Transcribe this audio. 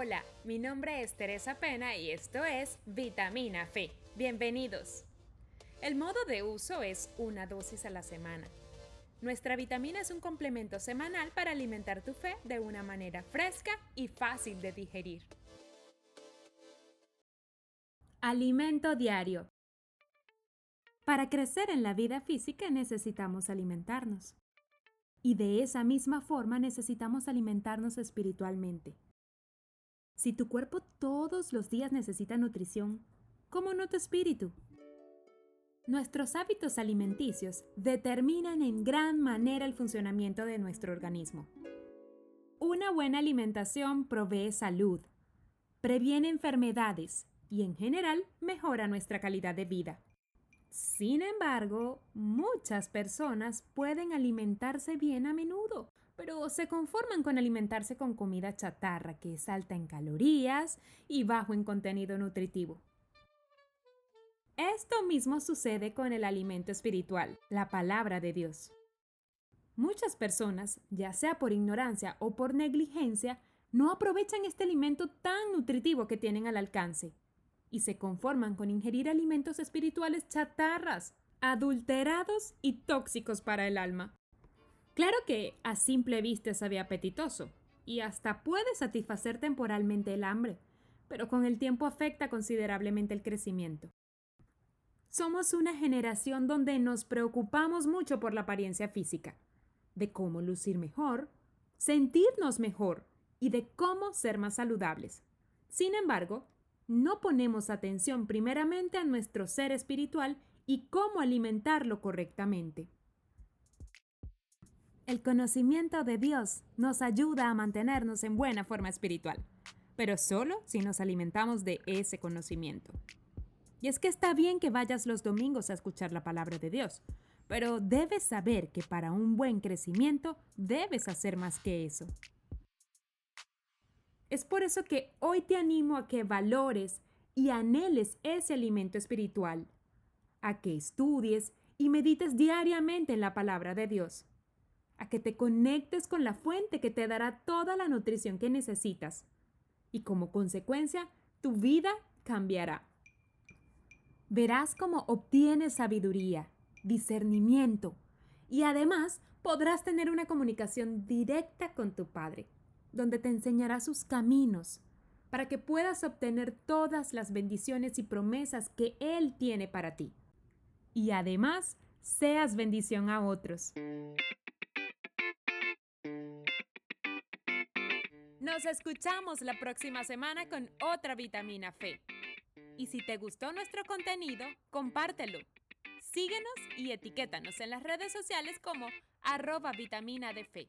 Hola, mi nombre es Teresa Pena y esto es Vitamina Fe. Bienvenidos. El modo de uso es una dosis a la semana. Nuestra vitamina es un complemento semanal para alimentar tu fe de una manera fresca y fácil de digerir. Alimento diario. Para crecer en la vida física necesitamos alimentarnos. Y de esa misma forma necesitamos alimentarnos espiritualmente. Si tu cuerpo todos los días necesita nutrición, ¿cómo no tu espíritu? Nuestros hábitos alimenticios determinan en gran manera el funcionamiento de nuestro organismo. Una buena alimentación provee salud, previene enfermedades y en general mejora nuestra calidad de vida. Sin embargo, muchas personas pueden alimentarse bien a menudo, pero se conforman con alimentarse con comida chatarra que es alta en calorías y bajo en contenido nutritivo. Esto mismo sucede con el alimento espiritual, la palabra de Dios. Muchas personas, ya sea por ignorancia o por negligencia, no aprovechan este alimento tan nutritivo que tienen al alcance y se conforman con ingerir alimentos espirituales chatarras, adulterados y tóxicos para el alma. Claro que a simple vista sabe apetitoso y hasta puede satisfacer temporalmente el hambre, pero con el tiempo afecta considerablemente el crecimiento. Somos una generación donde nos preocupamos mucho por la apariencia física, de cómo lucir mejor, sentirnos mejor y de cómo ser más saludables. Sin embargo, no ponemos atención primeramente a nuestro ser espiritual y cómo alimentarlo correctamente. El conocimiento de Dios nos ayuda a mantenernos en buena forma espiritual, pero solo si nos alimentamos de ese conocimiento. Y es que está bien que vayas los domingos a escuchar la palabra de Dios, pero debes saber que para un buen crecimiento debes hacer más que eso. Es por eso que hoy te animo a que valores y anheles ese alimento espiritual, a que estudies y medites diariamente en la palabra de Dios a que te conectes con la fuente que te dará toda la nutrición que necesitas. Y como consecuencia, tu vida cambiará. Verás cómo obtienes sabiduría, discernimiento y además podrás tener una comunicación directa con tu Padre, donde te enseñará sus caminos para que puedas obtener todas las bendiciones y promesas que Él tiene para ti. Y además, seas bendición a otros. Nos escuchamos la próxima semana con otra vitamina fe. Y si te gustó nuestro contenido, compártelo. Síguenos y etiquétanos en las redes sociales como arroba vitamina de fe.